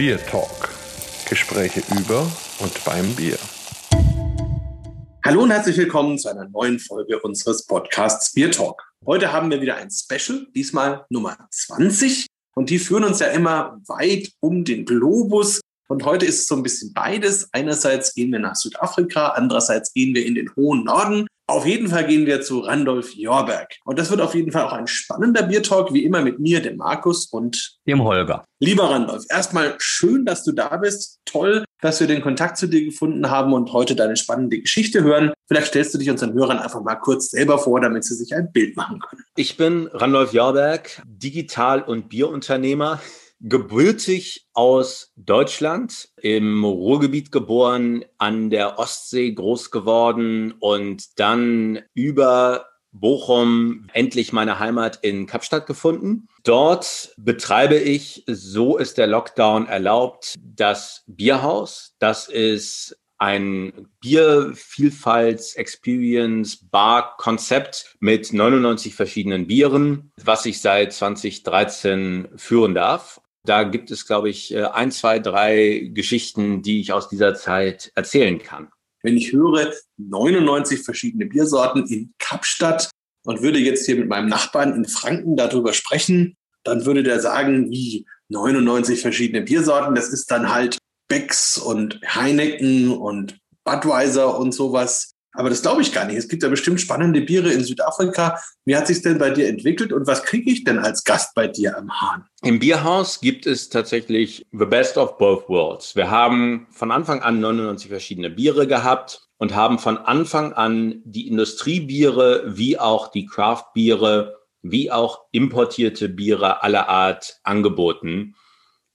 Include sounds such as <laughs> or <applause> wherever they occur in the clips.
Bier Talk. Gespräche über und beim Bier. Hallo und herzlich willkommen zu einer neuen Folge unseres Podcasts Bier Talk. Heute haben wir wieder ein Special, diesmal Nummer 20. Und die führen uns ja immer weit um den Globus. Und heute ist es so ein bisschen beides. Einerseits gehen wir nach Südafrika, andererseits gehen wir in den hohen Norden. Auf jeden Fall gehen wir zu Randolph Jorberg. Und das wird auf jeden Fall auch ein spannender Biertalk, wie immer mit mir, dem Markus und dem Holger. Lieber Randolph, erstmal schön, dass du da bist. Toll, dass wir den Kontakt zu dir gefunden haben und heute deine spannende Geschichte hören. Vielleicht stellst du dich unseren Hörern einfach mal kurz selber vor, damit sie sich ein Bild machen können. Ich bin Randolph Jorberg, Digital- und Bierunternehmer gebürtig aus Deutschland, im Ruhrgebiet geboren, an der Ostsee groß geworden und dann über Bochum endlich meine Heimat in Kapstadt gefunden. Dort betreibe ich, so ist der Lockdown erlaubt, das Bierhaus. Das ist ein Biervielfalts-Experience-Bar-Konzept mit 99 verschiedenen Bieren, was ich seit 2013 führen darf. Da gibt es, glaube ich, äh, ein, zwei, drei Geschichten, die ich aus dieser Zeit erzählen kann. Wenn ich höre 99 verschiedene Biersorten in Kapstadt und würde jetzt hier mit meinem Nachbarn in Franken darüber sprechen, dann würde der sagen, wie 99 verschiedene Biersorten, das ist dann halt Becks und Heineken und Budweiser und sowas. Aber das glaube ich gar nicht. Es gibt ja bestimmt spannende Biere in Südafrika. Wie hat sich denn bei dir entwickelt und was kriege ich denn als Gast bei dir am Hahn? Im Bierhaus gibt es tatsächlich the best of both worlds. Wir haben von Anfang an 99 verschiedene Biere gehabt und haben von Anfang an die Industriebiere wie auch die Craftbiere wie auch importierte Biere aller Art angeboten,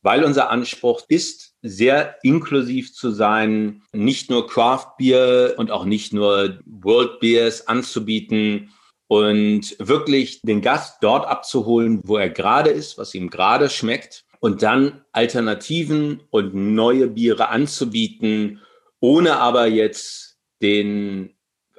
weil unser Anspruch ist, sehr inklusiv zu sein, nicht nur Craft Beer und auch nicht nur World Beers anzubieten und wirklich den Gast dort abzuholen, wo er gerade ist, was ihm gerade schmeckt und dann Alternativen und neue Biere anzubieten, ohne aber jetzt den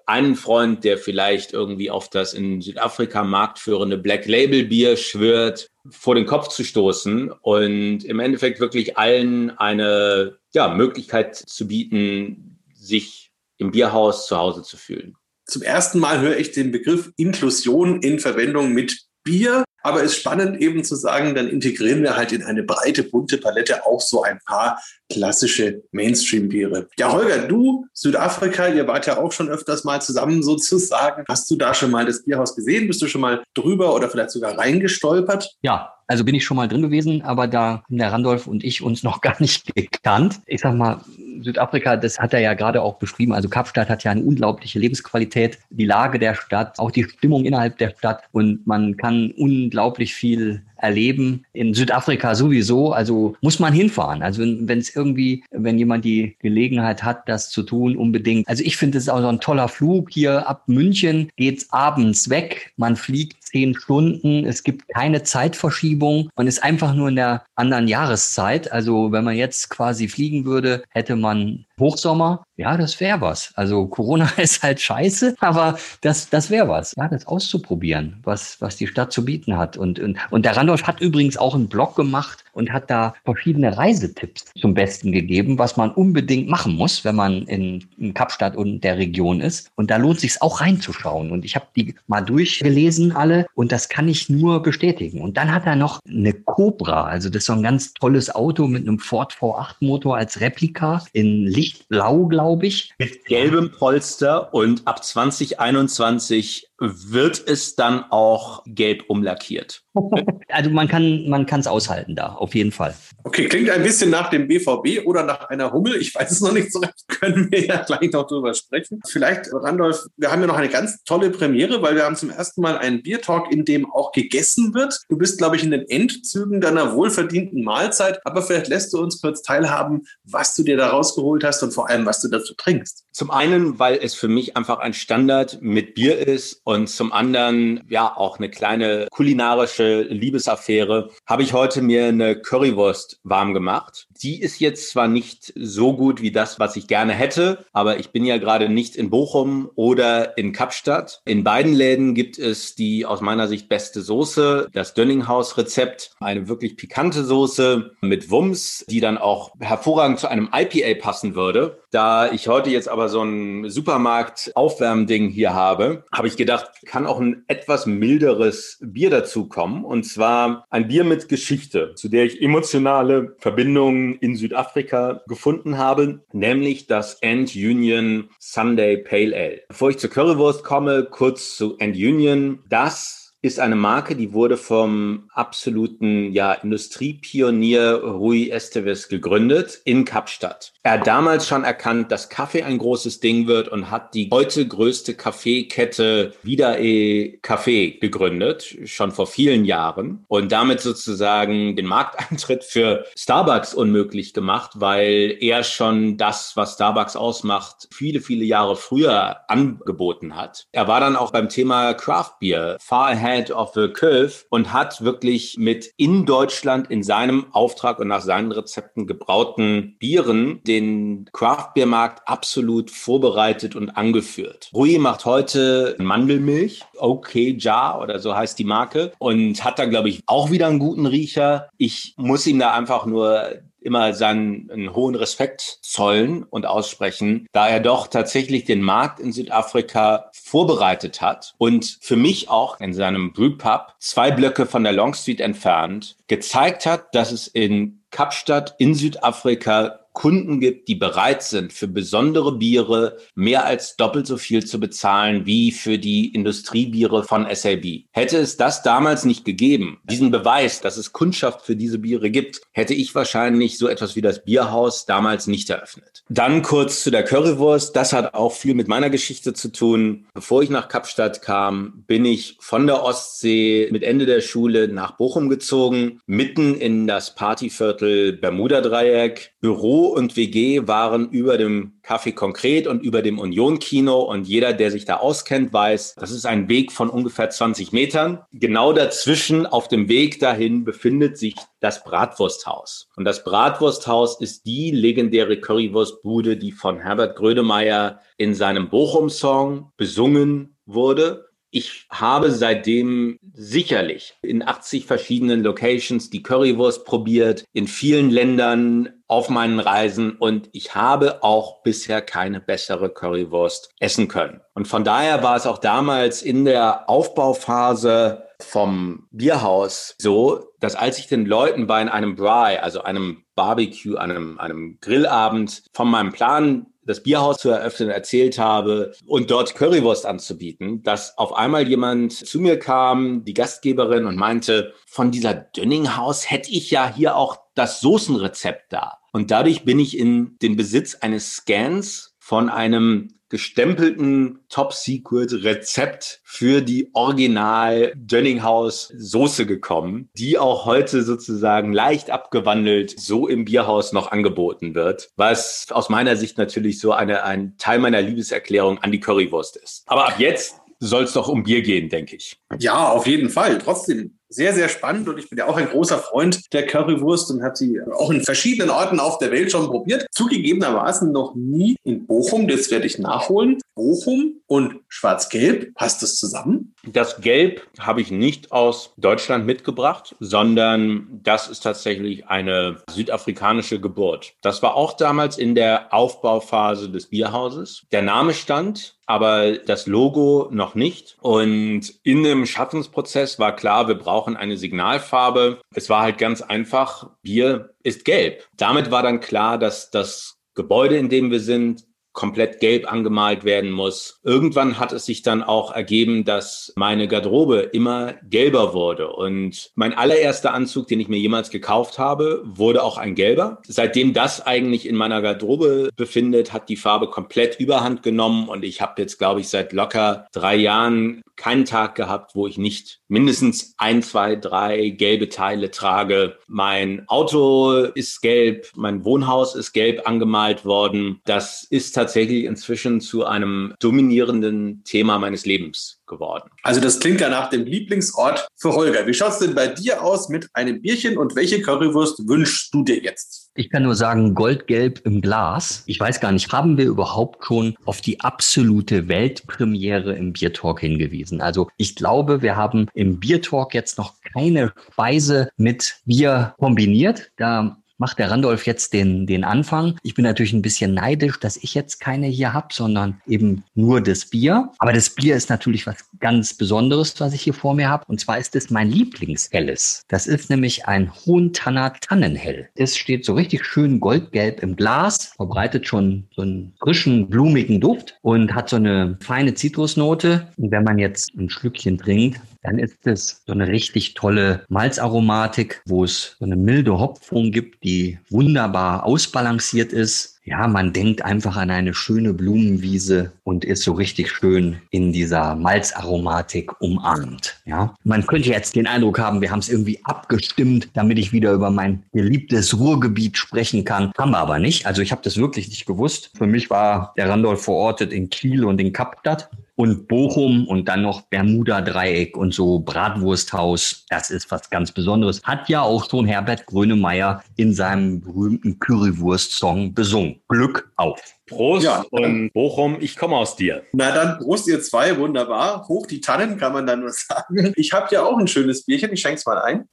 einen Freund, der vielleicht irgendwie auf das in Südafrika marktführende Black Label Bier schwört, vor den Kopf zu stoßen und im Endeffekt wirklich allen eine ja, Möglichkeit zu bieten, sich im Bierhaus zu Hause zu fühlen. Zum ersten Mal höre ich den Begriff Inklusion in Verbindung mit Bier. Aber es ist spannend eben zu sagen, dann integrieren wir halt in eine breite, bunte Palette auch so ein paar klassische Mainstream-Biere. Ja, Holger, du, Südafrika, ihr wart ja auch schon öfters mal zusammen sozusagen. Hast du da schon mal das Bierhaus gesehen? Bist du schon mal drüber oder vielleicht sogar reingestolpert? Ja, also bin ich schon mal drin gewesen, aber da haben der Randolph und ich uns noch <laughs> gar nicht gekannt. Ich sag mal, Südafrika, das hat er ja gerade auch beschrieben. Also Kapstadt hat ja eine unglaubliche Lebensqualität, die Lage der Stadt, auch die Stimmung innerhalb der Stadt und man kann unglaublich viel erleben. In Südafrika sowieso, also muss man hinfahren. Also wenn es irgendwie, wenn jemand die Gelegenheit hat, das zu tun, unbedingt. Also ich finde es auch so ein toller Flug. Hier ab München geht's abends weg. Man fliegt zehn Stunden. Es gibt keine Zeitverschiebung. Man ist einfach nur in der anderen Jahreszeit. Also wenn man jetzt quasi fliegen würde, hätte man Hochsommer, ja, das wäre was. Also Corona <laughs> ist halt scheiße, aber das, das wäre was, ja, das auszuprobieren, was, was die Stadt zu bieten hat. Und, und, und der Randolph hat übrigens auch einen Blog gemacht und hat da verschiedene Reisetipps zum Besten gegeben, was man unbedingt machen muss, wenn man in, in Kapstadt und der Region ist. Und da lohnt sich auch reinzuschauen. Und ich habe die mal durchgelesen alle und das kann ich nur bestätigen. Und dann hat er noch eine Cobra, also das ist so ein ganz tolles Auto mit einem Ford V8 Motor als Replika in Licht lichtblau, glaube ich. Mit gelbem Polster und ab 2021 wird es dann auch gelb umlackiert. <laughs> also man kann man kann es aushalten da, auf jeden Fall. Okay, klingt ein bisschen nach dem BVB oder nach einer Hummel. Ich weiß es noch nicht so recht. Können wir ja gleich noch drüber sprechen. Vielleicht, Randolph, wir haben ja noch eine ganz tolle Premiere, weil wir haben zum ersten Mal einen Biertalk, in dem auch gegessen wird. Du bist, glaube ich, in den Endzügen deiner wohlverdienten Mahlzeit. Aber vielleicht lässt du uns kurz teilhaben, was du dir da rausgeholt hast und vor allem, was du dazu trinkst. Zum einen, weil es für mich einfach ein Standard mit Bier ist und zum anderen ja auch eine kleine kulinarische Liebesaffäre, habe ich heute mir eine Currywurst warm gemacht. Die ist jetzt zwar nicht so gut wie das, was ich gerne hätte, aber ich bin ja gerade nicht in Bochum oder in Kapstadt. In beiden Läden gibt es die aus meiner Sicht beste Soße, das Dönninghaus-Rezept, eine wirklich pikante Soße mit Wumms, die dann auch hervorragend zu einem IPA passen würde. Da ich heute jetzt aber so ein Supermarkt-Aufwärmding hier habe, habe ich gedacht, kann auch ein etwas milderes Bier dazu kommen. Und zwar ein Bier mit Geschichte, zu der ich emotionale Verbindungen in Südafrika gefunden habe, nämlich das End Union Sunday Pale Ale. Bevor ich zur Currywurst komme, kurz zu End Union. Das ist eine Marke, die wurde vom absoluten ja, Industriepionier Rui Esteves gegründet in Kapstadt. Er hat damals schon erkannt, dass Kaffee ein großes Ding wird und hat die heute größte Kaffeekette Vida e Café gegründet, schon vor vielen Jahren und damit sozusagen den Markteintritt für Starbucks unmöglich gemacht, weil er schon das, was Starbucks ausmacht, viele, viele Jahre früher angeboten hat. Er war dann auch beim Thema Craft Beer far ahead Head of the Curve und hat wirklich mit in Deutschland in seinem Auftrag und nach seinen Rezepten gebrauten Bieren den Craft Beer Markt absolut vorbereitet und angeführt. Rui macht heute Mandelmilch, okay Jar oder so heißt die Marke und hat da glaube ich auch wieder einen guten Riecher. Ich muss ihm da einfach nur immer seinen einen hohen Respekt zollen und aussprechen, da er doch tatsächlich den Markt in Südafrika vorbereitet hat und für mich auch in seinem Brewpub zwei Blöcke von der Long entfernt gezeigt hat, dass es in Kapstadt in Südafrika Kunden gibt, die bereit sind, für besondere Biere mehr als doppelt so viel zu bezahlen wie für die Industriebiere von SAB. Hätte es das damals nicht gegeben, diesen Beweis, dass es Kundschaft für diese Biere gibt, hätte ich wahrscheinlich so etwas wie das Bierhaus damals nicht eröffnet. Dann kurz zu der Currywurst. Das hat auch viel mit meiner Geschichte zu tun. Bevor ich nach Kapstadt kam, bin ich von der Ostsee mit Ende der Schule nach Bochum gezogen, mitten in das Partyviertel Bermuda-Dreieck, Büro und WG waren über dem Café Konkret und über dem Union Kino und jeder, der sich da auskennt, weiß, das ist ein Weg von ungefähr 20 Metern. Genau dazwischen auf dem Weg dahin befindet sich das Bratwursthaus. Und das Bratwursthaus ist die legendäre Currywurstbude, die von Herbert Grönemeyer in seinem Bochum-Song besungen wurde. Ich habe seitdem sicherlich in 80 verschiedenen Locations die Currywurst probiert, in vielen Ländern auf meinen Reisen und ich habe auch bisher keine bessere Currywurst essen können. Und von daher war es auch damals in der Aufbauphase vom Bierhaus so, dass als ich den Leuten bei einem Bry, also einem Barbecue, einem, einem Grillabend von meinem Plan das Bierhaus zu eröffnen, erzählt habe und dort Currywurst anzubieten, dass auf einmal jemand zu mir kam, die Gastgeberin, und meinte, von dieser Dönninghaus hätte ich ja hier auch das Soßenrezept da. Und dadurch bin ich in den Besitz eines Scans von einem gestempelten Top-Secret-Rezept für die Original Dönninghaus Soße gekommen, die auch heute sozusagen leicht abgewandelt so im Bierhaus noch angeboten wird, was aus meiner Sicht natürlich so eine, ein Teil meiner Liebeserklärung an die Currywurst ist. Aber ab jetzt soll es doch um Bier gehen, denke ich. Ja, auf jeden Fall. Trotzdem sehr, sehr spannend und ich bin ja auch ein großer Freund der Currywurst und habe sie auch in verschiedenen Orten auf der Welt schon probiert. Zugegebenermaßen noch nie in Bochum, das werde ich nachholen. Bochum und Schwarz-Gelb, passt das zusammen? Das Gelb habe ich nicht aus Deutschland mitgebracht, sondern das ist tatsächlich eine südafrikanische Geburt. Das war auch damals in der Aufbauphase des Bierhauses. Der Name stand, aber das Logo noch nicht. Und in dem Schaffensprozess war klar, wir brauchen eine Signalfarbe. Es war halt ganz einfach, Bier ist gelb. Damit war dann klar, dass das Gebäude, in dem wir sind, komplett gelb angemalt werden muss. Irgendwann hat es sich dann auch ergeben, dass meine Garderobe immer gelber wurde. Und mein allererster Anzug, den ich mir jemals gekauft habe, wurde auch ein gelber. Seitdem das eigentlich in meiner Garderobe befindet, hat die Farbe komplett überhand genommen. Und ich habe jetzt, glaube ich, seit locker drei Jahren keinen Tag gehabt, wo ich nicht mindestens ein, zwei, drei gelbe Teile trage. Mein Auto ist gelb, mein Wohnhaus ist gelb angemalt worden. Das ist tatsächlich inzwischen zu einem dominierenden Thema meines Lebens geworden. Also das klingt ja nach dem Lieblingsort für Holger. Wie schaut es denn bei dir aus mit einem Bierchen und welche Currywurst wünschst du dir jetzt? Ich kann nur sagen, goldgelb im Glas. Ich weiß gar nicht, haben wir überhaupt schon auf die absolute Weltpremiere im Biertalk hingewiesen? Also ich glaube, wir haben im Biertalk jetzt noch keine Speise mit Bier kombiniert. Da macht der Randolph jetzt den, den Anfang. Ich bin natürlich ein bisschen neidisch, dass ich jetzt keine hier habe, sondern eben nur das Bier. Aber das Bier ist natürlich was ganz Besonderes, was ich hier vor mir habe. Und zwar ist es mein Lieblingshelles. Das ist nämlich ein Hohentanner Tannenhell. Es steht so richtig schön goldgelb im Glas, verbreitet schon so einen frischen, blumigen Duft und hat so eine feine Zitrusnote. Und wenn man jetzt ein Schlückchen trinkt, dann ist es so eine richtig tolle Malzaromatik, wo es so eine milde Hopfung gibt, die wunderbar ausbalanciert ist. Ja, man denkt einfach an eine schöne Blumenwiese und ist so richtig schön in dieser Malzaromatik umarmt. Ja, man könnte jetzt den Eindruck haben, wir haben es irgendwie abgestimmt, damit ich wieder über mein geliebtes Ruhrgebiet sprechen kann. Haben wir aber nicht. Also ich habe das wirklich nicht gewusst. Für mich war der Randolph verortet in Kiel und in Kapstadt und Bochum und dann noch Bermuda-Dreieck und so Bratwursthaus. Das ist was ganz Besonderes. Hat ja auch schon Herbert Grönemeyer in seinem berühmten Currywurst-Song besungen. Glück auf. Prost ja, und Bochum, ich komme aus dir. Na dann, Prost ihr zwei, wunderbar. Hoch die Tannen, kann man dann nur <laughs> sagen. Ich habe ja auch ein schönes Bierchen, ich schenke es mal ein.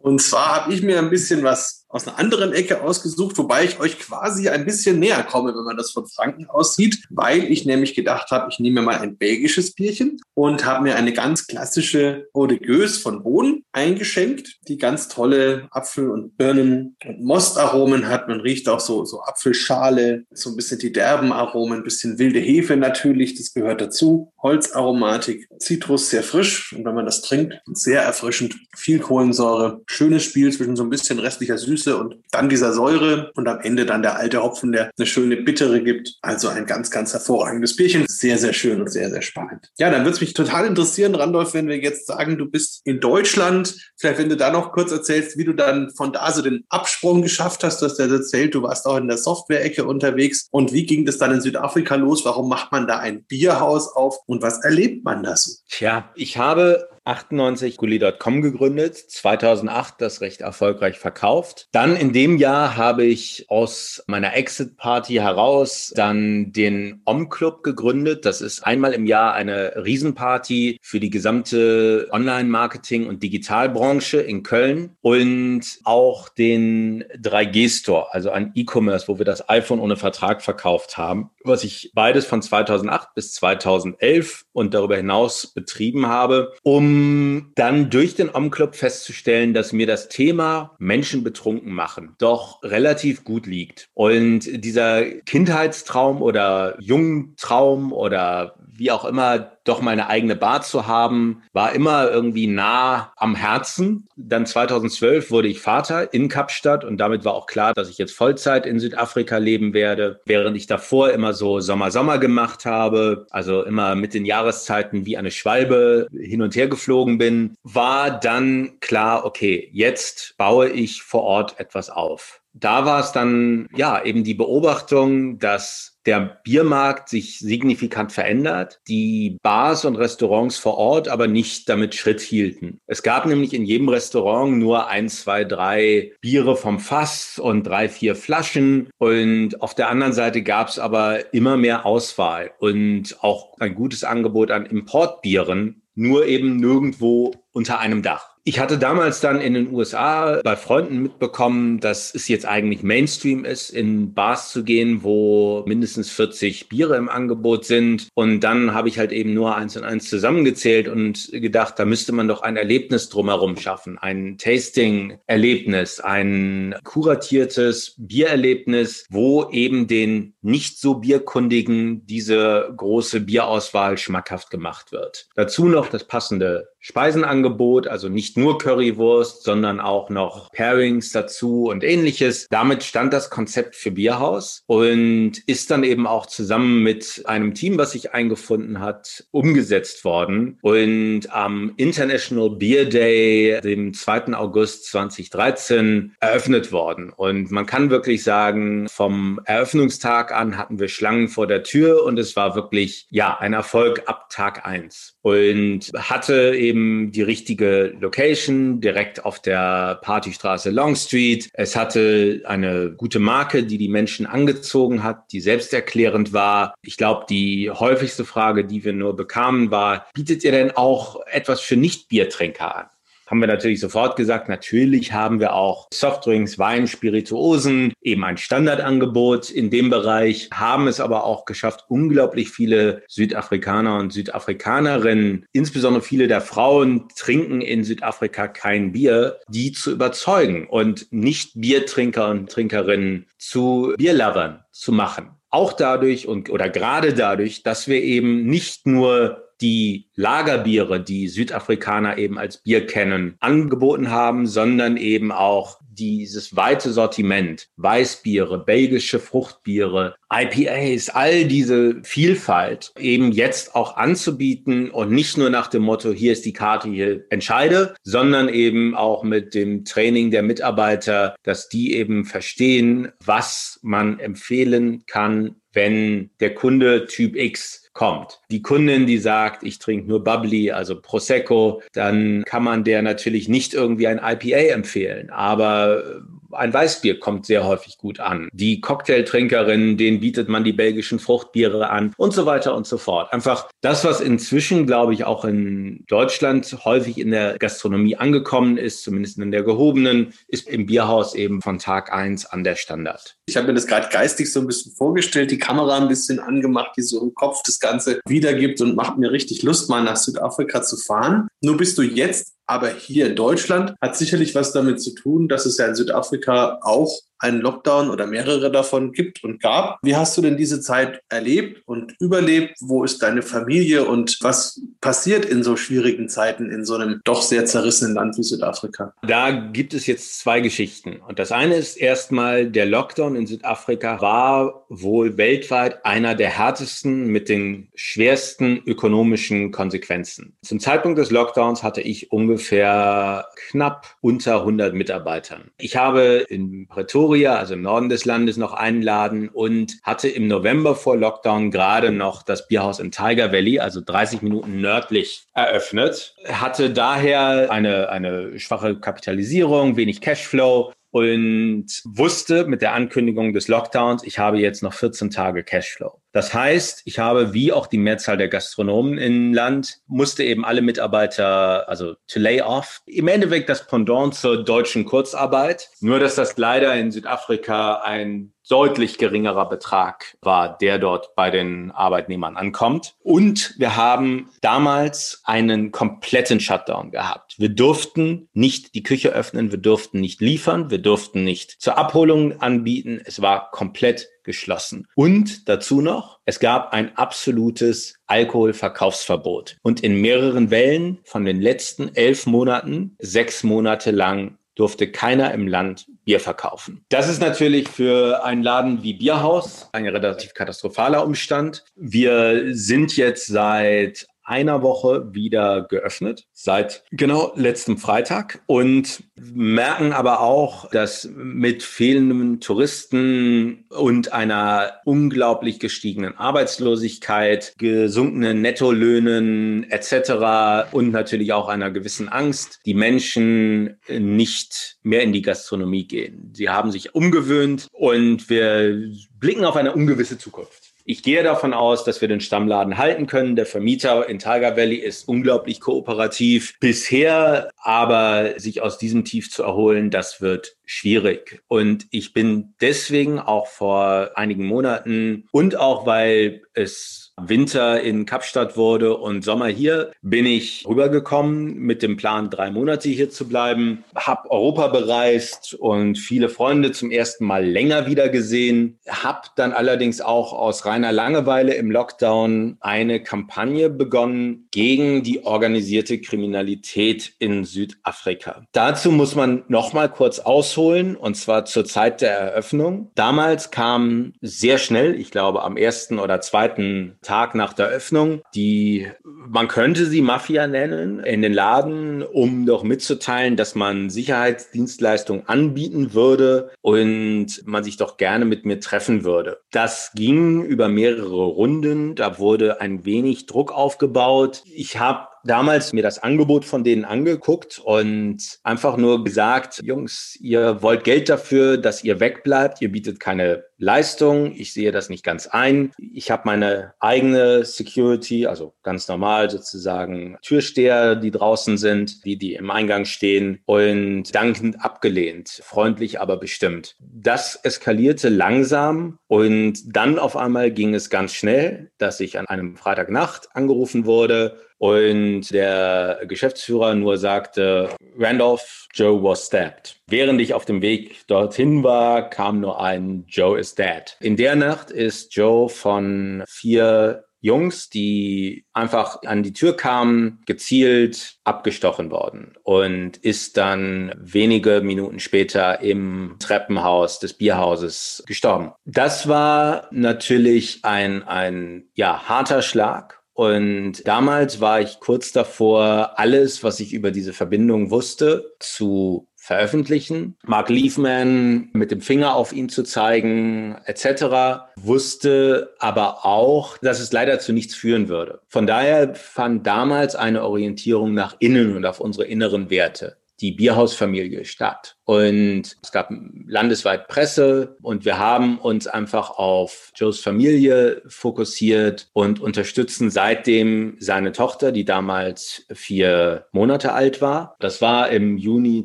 Und zwar habe ich mir ein bisschen was aus einer anderen Ecke ausgesucht, wobei ich euch quasi ein bisschen näher komme, wenn man das von Franken aussieht, weil ich nämlich gedacht habe, ich nehme mal ein belgisches Bierchen und habe mir eine ganz klassische Eau de Gueuse von Bohnen eingeschenkt, die ganz tolle Apfel- und Birnen- und Mostaromen hat. Man riecht auch so, so Apfelschale, so ein bisschen die derben Aromen, ein bisschen wilde Hefe natürlich, das gehört dazu. Holzaromatik, Zitrus sehr frisch und wenn man das trinkt, sehr erfrischend. Viel Kohlensäure, schönes Spiel zwischen so ein bisschen restlicher Süße und dann dieser Säure und am Ende dann der alte Hopfen, der eine schöne Bittere gibt. Also ein ganz, ganz hervorragendes Bierchen. Sehr, sehr schön und sehr, sehr spannend. Ja, dann würde es mich total interessieren, Randolph, wenn wir jetzt sagen, du bist in Deutschland. Vielleicht, wenn du da noch kurz erzählst, wie du dann von da so den Absprung geschafft hast. Hast ja erzählt, du warst auch in der Software-Ecke unterwegs. Und wie ging das dann in Südafrika los? Warum macht man da ein Bierhaus auf? Und was erlebt man da so? Tja, ich habe 98 Gulli.com gegründet, 2008 das recht erfolgreich verkauft. Dann in dem Jahr habe ich aus meiner Exit-Party heraus dann den Om-Club gegründet. Das ist einmal im Jahr eine Riesenparty für die gesamte Online-Marketing- und Digitalbranche in Köln und auch den 3G-Store, also ein E-Commerce, wo wir das iPhone ohne Vertrag verkauft haben, was ich beides von 2008 bis 2011 und darüber hinaus betrieben habe, um dann durch den Om-Club festzustellen, dass mir das Thema Menschen betrunken machen doch relativ gut liegt. Und dieser Kindheitstraum oder Jungtraum oder wie auch immer, doch meine eigene Bar zu haben, war immer irgendwie nah am Herzen. Dann 2012 wurde ich Vater in Kapstadt und damit war auch klar, dass ich jetzt Vollzeit in Südafrika leben werde, während ich davor immer so Sommer-Sommer gemacht habe, also immer mit den Jahreszeiten wie eine Schwalbe hin und her geflogen bin, war dann klar, okay, jetzt baue ich vor Ort etwas auf da war es dann ja eben die Beobachtung, dass der Biermarkt sich signifikant verändert, die Bars und Restaurants vor Ort aber nicht damit Schritt hielten. Es gab nämlich in jedem Restaurant nur ein, zwei, drei Biere vom Fass und drei, vier Flaschen und auf der anderen Seite gab es aber immer mehr Auswahl und auch ein gutes Angebot an Importbieren, nur eben nirgendwo unter einem Dach. Ich hatte damals dann in den USA bei Freunden mitbekommen, dass es jetzt eigentlich Mainstream ist, in Bars zu gehen, wo mindestens 40 Biere im Angebot sind. Und dann habe ich halt eben nur eins und eins zusammengezählt und gedacht, da müsste man doch ein Erlebnis drumherum schaffen. Ein Tasting-Erlebnis, ein kuratiertes Biererlebnis, wo eben den nicht so Bierkundigen diese große Bierauswahl schmackhaft gemacht wird. Dazu noch das passende Speisenangebot, also nicht nur Currywurst, sondern auch noch Pairings dazu und ähnliches. Damit stand das Konzept für Bierhaus und ist dann eben auch zusammen mit einem Team, was sich eingefunden hat, umgesetzt worden. Und am International Beer Day, dem 2. August 2013, eröffnet worden. Und man kann wirklich sagen, vom Eröffnungstag an hatten wir Schlangen vor der Tür und es war wirklich, ja, ein Erfolg ab Tag eins und hatte eben die richtige Location direkt auf der Partystraße Long Street. Es hatte eine gute Marke, die die Menschen angezogen hat, die selbsterklärend war. Ich glaube, die häufigste Frage, die wir nur bekamen, war, bietet ihr denn auch etwas für Nicht-Biertrinker an? Haben wir natürlich sofort gesagt, natürlich haben wir auch Softdrinks, Wein, Spirituosen, eben ein Standardangebot in dem Bereich, haben es aber auch geschafft, unglaublich viele Südafrikaner und Südafrikanerinnen, insbesondere viele der Frauen trinken in Südafrika kein Bier, die zu überzeugen und nicht Biertrinker und Trinkerinnen zu Bierlovern zu machen. Auch dadurch und oder gerade dadurch, dass wir eben nicht nur die Lagerbiere, die Südafrikaner eben als Bier kennen, angeboten haben, sondern eben auch dieses weite Sortiment, Weißbiere, belgische Fruchtbiere, IPAs, all diese Vielfalt eben jetzt auch anzubieten und nicht nur nach dem Motto, hier ist die Karte, hier entscheide, sondern eben auch mit dem Training der Mitarbeiter, dass die eben verstehen, was man empfehlen kann, wenn der Kunde Typ X kommt. Die Kundin, die sagt, ich trinke nur Bubbly, also Prosecco, dann kann man der natürlich nicht irgendwie ein IPA empfehlen. Aber ein Weißbier kommt sehr häufig gut an. Die Cocktailtrinkerin, denen bietet man die belgischen Fruchtbiere an und so weiter und so fort. Einfach das, was inzwischen, glaube ich, auch in Deutschland häufig in der Gastronomie angekommen ist, zumindest in der gehobenen, ist im Bierhaus eben von Tag eins an der Standard. Ich habe mir das gerade geistig so ein bisschen vorgestellt, die Kamera ein bisschen angemacht, die so im Kopf das Ganze wiedergibt und macht mir richtig Lust, mal nach Südafrika zu fahren. Nur bist du jetzt aber hier in Deutschland hat sicherlich was damit zu tun, dass es ja in Südafrika auch einen Lockdown oder mehrere davon gibt und gab. Wie hast du denn diese Zeit erlebt und überlebt? Wo ist deine Familie und was passiert in so schwierigen Zeiten in so einem doch sehr zerrissenen Land wie Südafrika? Da gibt es jetzt zwei Geschichten. Und das eine ist erstmal, der Lockdown in Südafrika war wohl weltweit einer der härtesten mit den schwersten ökonomischen Konsequenzen. Zum Zeitpunkt des Lockdowns hatte ich ungefähr knapp unter 100 Mitarbeitern. Ich habe in Pretoria Pretoria, also im Norden des Landes, noch einen Laden und hatte im November vor Lockdown gerade noch das Bierhaus in Tiger Valley, also 30 Minuten nördlich, eröffnet. Hatte daher eine, eine schwache Kapitalisierung, wenig Cashflow und wusste mit der Ankündigung des Lockdowns, ich habe jetzt noch 14 Tage Cashflow. Das heißt, ich habe, wie auch die Mehrzahl der Gastronomen im Land, musste eben alle Mitarbeiter, also to lay off. Im Endeffekt das Pendant zur deutschen Kurzarbeit. Nur, dass das leider in Südafrika ein deutlich geringerer Betrag war, der dort bei den Arbeitnehmern ankommt. Und wir haben damals einen kompletten Shutdown gehabt. Wir durften nicht die Küche öffnen, wir durften nicht liefern, wir durften nicht zur Abholung anbieten. Es war komplett geschlossen. Und dazu noch, es gab ein absolutes Alkoholverkaufsverbot. Und in mehreren Wellen von den letzten elf Monaten, sechs Monate lang durfte keiner im Land Bier verkaufen. Das ist natürlich für einen Laden wie Bierhaus ein relativ katastrophaler Umstand. Wir sind jetzt seit einer Woche wieder geöffnet, seit genau letztem Freitag und merken aber auch, dass mit fehlenden Touristen und einer unglaublich gestiegenen Arbeitslosigkeit, gesunkenen Nettolöhnen etc. und natürlich auch einer gewissen Angst die Menschen nicht mehr in die Gastronomie gehen. Sie haben sich umgewöhnt und wir blicken auf eine ungewisse Zukunft. Ich gehe davon aus, dass wir den Stammladen halten können. Der Vermieter in Tiger Valley ist unglaublich kooperativ. Bisher aber sich aus diesem Tief zu erholen, das wird schwierig. Und ich bin deswegen auch vor einigen Monaten und auch weil es Winter in Kapstadt wurde und Sommer hier, bin ich rübergekommen mit dem Plan, drei Monate hier zu bleiben. Hab Europa bereist und viele Freunde zum ersten Mal länger wieder gesehen. Hab dann allerdings auch aus reiner Langeweile im Lockdown eine Kampagne begonnen gegen die organisierte Kriminalität in Südafrika. Dazu muss man noch mal kurz ausholen und zwar zur Zeit der Eröffnung. Damals kam sehr schnell, ich glaube am ersten oder zweiten Tag nach der Öffnung, die, man könnte sie Mafia nennen, in den Laden, um doch mitzuteilen, dass man Sicherheitsdienstleistungen anbieten würde und man sich doch gerne mit mir treffen würde. Das ging über mehrere Runden. Da wurde ein wenig Druck aufgebaut. Ich habe damals mir das Angebot von denen angeguckt und einfach nur gesagt, Jungs, ihr wollt Geld dafür, dass ihr wegbleibt, ihr bietet keine Leistung, ich sehe das nicht ganz ein. Ich habe meine eigene Security, also ganz normal sozusagen Türsteher, die draußen sind, die, die im Eingang stehen und dankend abgelehnt, freundlich aber bestimmt. Das eskalierte langsam und dann auf einmal ging es ganz schnell, dass ich an einem Freitagnacht angerufen wurde und der Geschäftsführer nur sagte, Randolph, Joe was stabbed. Während ich auf dem Weg dorthin war, kam nur ein Joe is dead. In der Nacht ist Joe von vier Jungs, die einfach an die Tür kamen, gezielt abgestochen worden und ist dann wenige Minuten später im Treppenhaus des Bierhauses gestorben. Das war natürlich ein, ein ja, harter Schlag und damals war ich kurz davor, alles, was ich über diese Verbindung wusste, zu veröffentlichen. Mark Leafman mit dem Finger auf ihn zu zeigen, etc., wusste aber auch, dass es leider zu nichts führen würde. Von daher fand damals eine Orientierung nach innen und auf unsere inneren Werte die Bierhausfamilie statt. Und es gab landesweit Presse und wir haben uns einfach auf Joes Familie fokussiert und unterstützen seitdem seine Tochter, die damals vier Monate alt war. Das war im Juni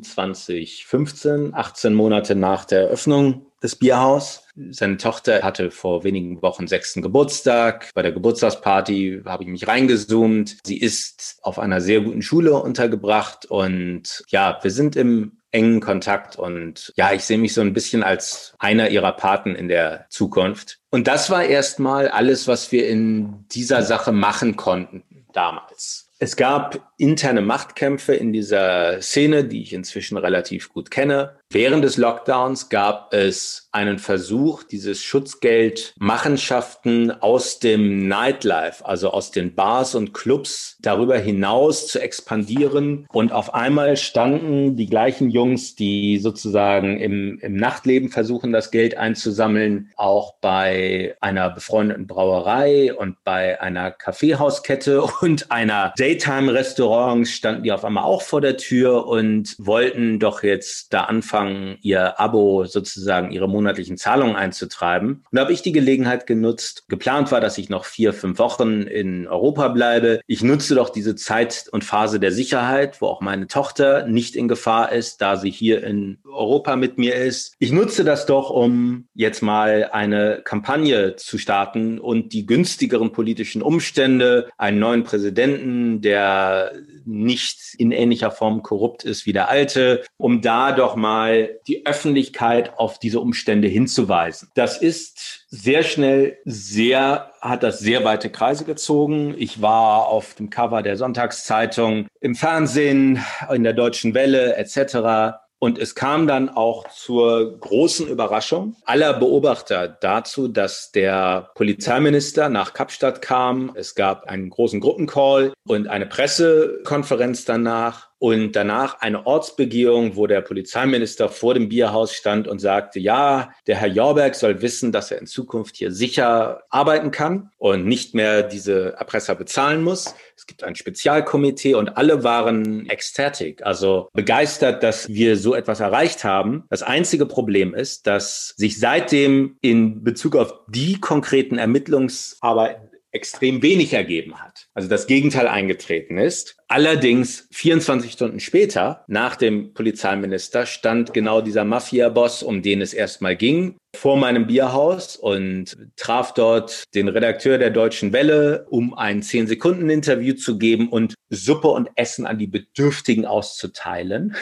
2015, 18 Monate nach der Eröffnung des Bierhaus. Seine Tochter hatte vor wenigen Wochen sechsten Geburtstag. Bei der Geburtstagsparty habe ich mich reingezoomt. Sie ist auf einer sehr guten Schule untergebracht und ja, wir sind im engen Kontakt und ja, ich sehe mich so ein bisschen als einer ihrer Paten in der Zukunft. Und das war erstmal alles, was wir in dieser Sache machen konnten damals. Es gab interne Machtkämpfe in dieser Szene, die ich inzwischen relativ gut kenne. Während des Lockdowns gab es einen Versuch, dieses Schutzgeld Machenschaften aus dem Nightlife, also aus den Bars und Clubs darüber hinaus zu expandieren. Und auf einmal standen die gleichen Jungs, die sozusagen im, im Nachtleben versuchen, das Geld einzusammeln, auch bei einer befreundeten Brauerei und bei einer Kaffeehauskette <laughs> und einer Daytime-Restaurants standen die auf einmal auch vor der Tür und wollten doch jetzt da anfangen, anfangen, ihr Abo sozusagen, ihre monatlichen Zahlungen einzutreiben. Und da habe ich die Gelegenheit genutzt. Geplant war, dass ich noch vier, fünf Wochen in Europa bleibe. Ich nutze doch diese Zeit und Phase der Sicherheit, wo auch meine Tochter nicht in Gefahr ist, da sie hier in Europa mit mir ist. Ich nutze das doch, um jetzt mal eine Kampagne zu starten und die günstigeren politischen Umstände, einen neuen Präsidenten, der nicht in ähnlicher Form korrupt ist wie der alte, um da doch mal die Öffentlichkeit auf diese Umstände hinzuweisen. Das ist sehr schnell sehr, hat das sehr weite Kreise gezogen. Ich war auf dem Cover der Sonntagszeitung, im Fernsehen, in der Deutschen Welle etc. Und es kam dann auch zur großen Überraschung aller Beobachter dazu, dass der Polizeiminister nach Kapstadt kam. Es gab einen großen Gruppencall und eine Pressekonferenz danach und danach eine Ortsbegehung, wo der Polizeiminister vor dem Bierhaus stand und sagte, ja, der Herr Jorberg soll wissen, dass er in Zukunft hier sicher arbeiten kann und nicht mehr diese Erpresser bezahlen muss. Es gibt ein Spezialkomitee und alle waren ecstatic, also begeistert, dass wir so etwas erreicht haben. Das einzige Problem ist, dass sich seitdem in Bezug auf die konkreten Ermittlungsarbeiten extrem wenig ergeben hat. Also das Gegenteil eingetreten ist. Allerdings 24 Stunden später, nach dem Polizeiminister, stand genau dieser Mafia-Boss, um den es erstmal ging, vor meinem Bierhaus und traf dort den Redakteur der Deutschen Welle, um ein 10-Sekunden-Interview zu geben und Suppe und Essen an die Bedürftigen auszuteilen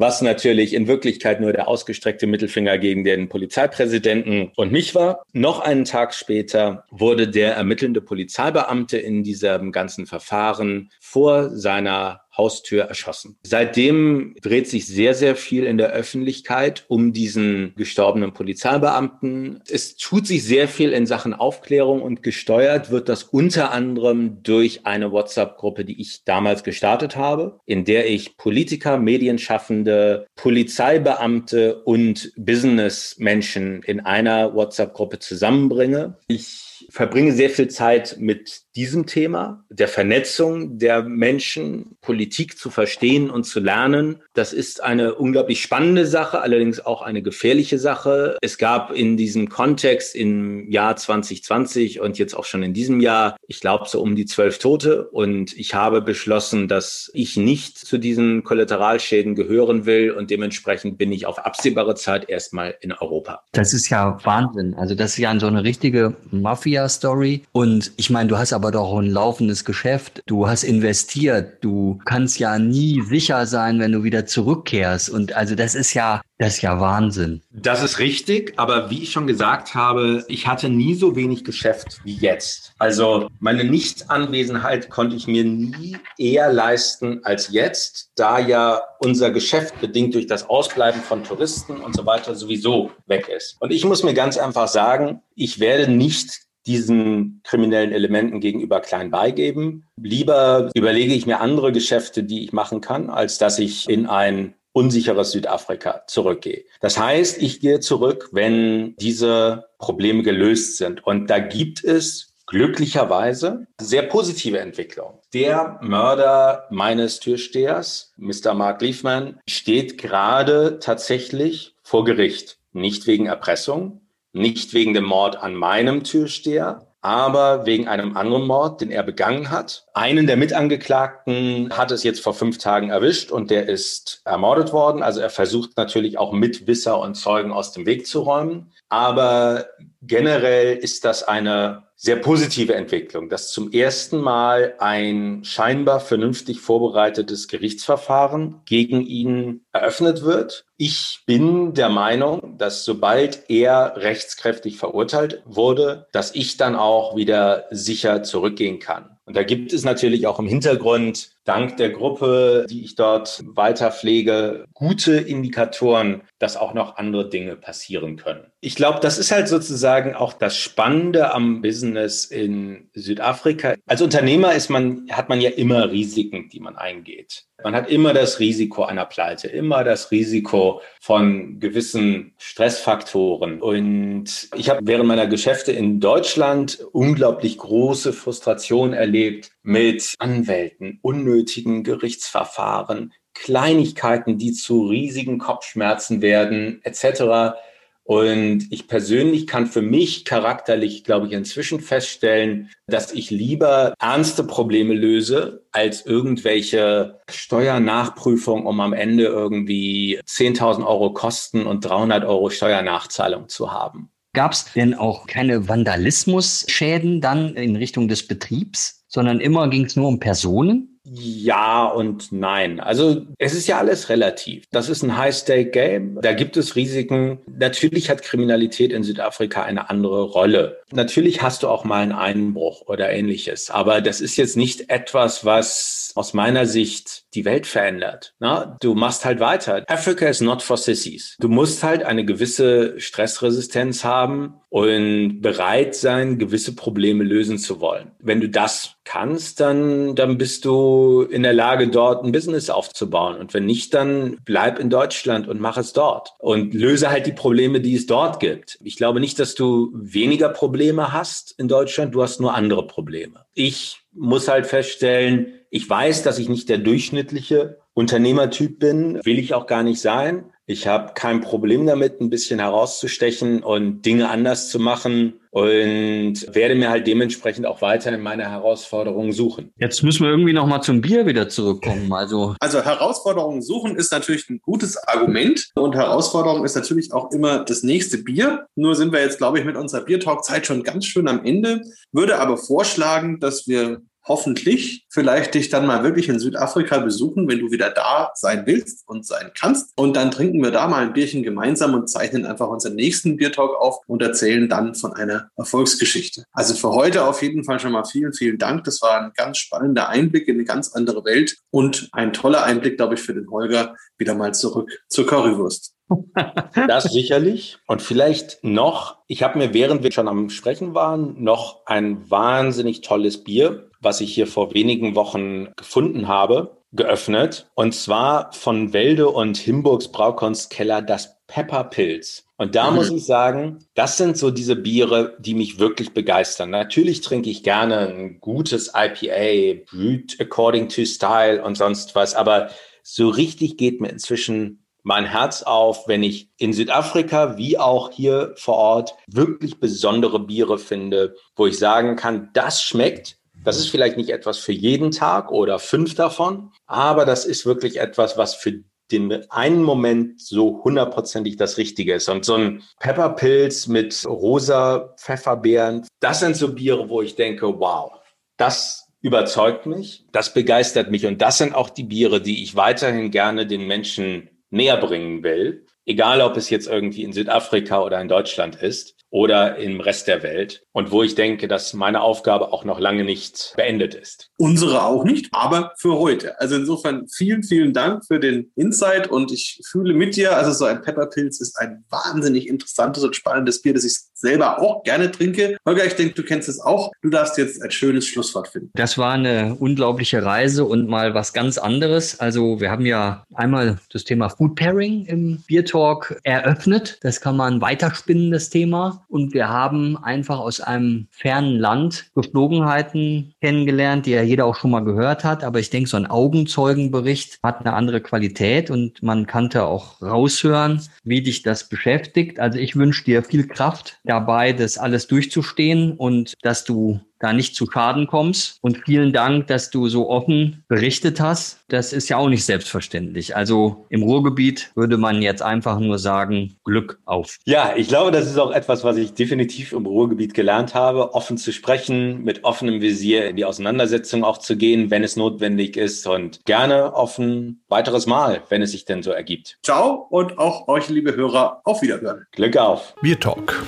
was natürlich in Wirklichkeit nur der ausgestreckte Mittelfinger gegen den Polizeipräsidenten und mich war. Noch einen Tag später wurde der ermittelnde Polizeibeamte in diesem ganzen Verfahren vor seiner Haustür erschossen. Seitdem dreht sich sehr, sehr viel in der Öffentlichkeit um diesen gestorbenen Polizeibeamten. Es tut sich sehr viel in Sachen Aufklärung und gesteuert wird das unter anderem durch eine WhatsApp-Gruppe, die ich damals gestartet habe, in der ich Politiker, Medienschaffende, Polizeibeamte und Businessmenschen in einer WhatsApp-Gruppe zusammenbringe. Ich verbringe sehr viel Zeit mit diesem Thema, der Vernetzung der Menschen, Politik zu verstehen und zu lernen. Das ist eine unglaublich spannende Sache, allerdings auch eine gefährliche Sache. Es gab in diesem Kontext im Jahr 2020 und jetzt auch schon in diesem Jahr, ich glaube, so um die zwölf Tote. Und ich habe beschlossen, dass ich nicht zu diesen Kollateralschäden gehören will und dementsprechend bin ich auf absehbare Zeit erstmal in Europa. Das ist ja Wahnsinn. Also das ist ja so eine richtige Mafia-Story. Und ich meine, du hast aber doch ein laufendes Geschäft. Du hast investiert. Du kannst ja nie sicher sein, wenn du wieder zurückkehrst. Und also das ist ja, das ist ja Wahnsinn. Das ist richtig. Aber wie ich schon gesagt habe, ich hatte nie so wenig Geschäft wie jetzt. Also meine Nichtanwesenheit konnte ich mir nie eher leisten als jetzt, da ja unser Geschäft bedingt durch das Ausbleiben von Touristen und so weiter sowieso weg ist. Und ich muss mir ganz einfach sagen, ich werde nicht diesen kriminellen Elementen gegenüber klein beigeben. Lieber überlege ich mir andere Geschäfte, die ich machen kann, als dass ich in ein unsicheres Südafrika zurückgehe. Das heißt, ich gehe zurück, wenn diese Probleme gelöst sind. Und da gibt es glücklicherweise sehr positive Entwicklungen. Der Mörder meines Türstehers, Mr. Mark Liefman, steht gerade tatsächlich vor Gericht. Nicht wegen Erpressung, nicht wegen dem Mord an meinem Türsteher, aber wegen einem anderen Mord, den er begangen hat. Einen der Mitangeklagten hat es jetzt vor fünf Tagen erwischt und der ist ermordet worden. Also er versucht natürlich auch Mitwisser und Zeugen aus dem Weg zu räumen. Aber generell ist das eine sehr positive Entwicklung, dass zum ersten Mal ein scheinbar vernünftig vorbereitetes Gerichtsverfahren gegen ihn eröffnet wird. Ich bin der Meinung, dass sobald er rechtskräftig verurteilt wurde, dass ich dann auch wieder sicher zurückgehen kann. Und da gibt es natürlich auch im Hintergrund, dank der Gruppe, die ich dort weiter pflege, gute Indikatoren, dass auch noch andere Dinge passieren können. Ich glaube, das ist halt sozusagen auch das Spannende am Business in Südafrika. Als Unternehmer ist man, hat man ja immer Risiken, die man eingeht. Man hat immer das Risiko einer Pleite, immer das Risiko von gewissen Stressfaktoren. Und ich habe während meiner Geschäfte in Deutschland unglaublich große Frustration erlebt mit Anwälten, unnötigen Gerichtsverfahren, Kleinigkeiten, die zu riesigen Kopfschmerzen werden, etc. Und ich persönlich kann für mich charakterlich, glaube ich, inzwischen feststellen, dass ich lieber ernste Probleme löse, als irgendwelche Steuernachprüfung, um am Ende irgendwie 10.000 Euro Kosten und 300 Euro Steuernachzahlung zu haben. Gab es denn auch keine Vandalismusschäden dann in Richtung des Betriebs, sondern immer ging es nur um Personen? Ja und nein. Also es ist ja alles relativ. Das ist ein High-Stake-Game. Da gibt es Risiken. Natürlich hat Kriminalität in Südafrika eine andere Rolle. Natürlich hast du auch mal einen Einbruch oder ähnliches. Aber das ist jetzt nicht etwas, was aus meiner Sicht die Welt verändert. Na, du machst halt weiter. Africa is not for sissies. Du musst halt eine gewisse Stressresistenz haben und bereit sein, gewisse Probleme lösen zu wollen. Wenn du das kannst, dann, dann bist du in der Lage, dort ein Business aufzubauen. Und wenn nicht, dann bleib in Deutschland und mach es dort und löse halt die Probleme, die es dort gibt. Ich glaube nicht, dass du weniger Probleme hast in Deutschland. Du hast nur andere Probleme. Ich muss halt feststellen, ich weiß, dass ich nicht der durchschnittliche Unternehmertyp bin, will ich auch gar nicht sein. Ich habe kein Problem damit, ein bisschen herauszustechen und Dinge anders zu machen und werde mir halt dementsprechend auch weiterhin meine Herausforderungen suchen. Jetzt müssen wir irgendwie noch mal zum Bier wieder zurückkommen. Also, also Herausforderungen suchen ist natürlich ein gutes Argument und Herausforderung ist natürlich auch immer das nächste Bier. Nur sind wir jetzt, glaube ich, mit unserer Biertalk-Zeit schon ganz schön am Ende. Würde aber vorschlagen, dass wir hoffentlich vielleicht dich dann mal wirklich in Südafrika besuchen, wenn du wieder da sein willst und sein kannst. Und dann trinken wir da mal ein Bierchen gemeinsam und zeichnen einfach unseren nächsten Biertalk auf und erzählen dann von einer Erfolgsgeschichte. Also für heute auf jeden Fall schon mal vielen, vielen Dank. Das war ein ganz spannender Einblick in eine ganz andere Welt und ein toller Einblick, glaube ich, für den Holger wieder mal zurück zur Currywurst. <laughs> Das sicherlich. Und vielleicht noch, ich habe mir, während wir schon am Sprechen waren, noch ein wahnsinnig tolles Bier was ich hier vor wenigen Wochen gefunden habe, geöffnet. Und zwar von Welde und Himburgs Braukunstkeller das Pepperpilz. Und da mhm. muss ich sagen, das sind so diese Biere, die mich wirklich begeistern. Natürlich trinke ich gerne ein gutes IPA, brewed according to style und sonst was. Aber so richtig geht mir inzwischen mein Herz auf, wenn ich in Südafrika wie auch hier vor Ort wirklich besondere Biere finde, wo ich sagen kann, das schmeckt das ist vielleicht nicht etwas für jeden Tag oder fünf davon, aber das ist wirklich etwas, was für den einen Moment so hundertprozentig das Richtige ist. Und so ein Pepperpilz mit rosa Pfefferbeeren, das sind so Biere, wo ich denke, wow, das überzeugt mich, das begeistert mich. Und das sind auch die Biere, die ich weiterhin gerne den Menschen näher bringen will. Egal, ob es jetzt irgendwie in Südafrika oder in Deutschland ist oder im Rest der Welt. Und wo ich denke, dass meine Aufgabe auch noch lange nicht beendet ist. Unsere auch nicht, aber für heute. Also insofern vielen, vielen Dank für den Insight und ich fühle mit dir, also so ein Pepperpilz ist ein wahnsinnig interessantes und spannendes Bier, das ich selber auch gerne trinke. Holger, ich denke, du kennst es auch. Du darfst jetzt ein schönes Schlusswort finden. Das war eine unglaubliche Reise und mal was ganz anderes. Also wir haben ja einmal das Thema Food Pairing im Bier Talk eröffnet. Das kann man weiterspinnen, das Thema und wir haben einfach aus einem fernen Land Geflogenheiten kennengelernt, die ja jeder auch schon mal gehört hat. Aber ich denke, so ein Augenzeugenbericht hat eine andere Qualität und man kannte auch raushören, wie dich das beschäftigt. Also ich wünsche dir viel Kraft dabei, das alles durchzustehen und dass du da nicht zu Schaden kommst. Und vielen Dank, dass du so offen berichtet hast. Das ist ja auch nicht selbstverständlich. Also im Ruhrgebiet würde man jetzt einfach nur sagen, Glück auf. Ja, ich glaube, das ist auch etwas, was ich definitiv im Ruhrgebiet gelernt habe, offen zu sprechen, mit offenem Visier in die Auseinandersetzung auch zu gehen, wenn es notwendig ist und gerne offen weiteres Mal, wenn es sich denn so ergibt. Ciao und auch euch, liebe Hörer, auf Wiederhören. Glück auf. Bier Talk,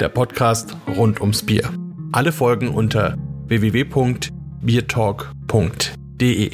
der Podcast rund ums Bier. Alle Folgen unter www.biertalk.de.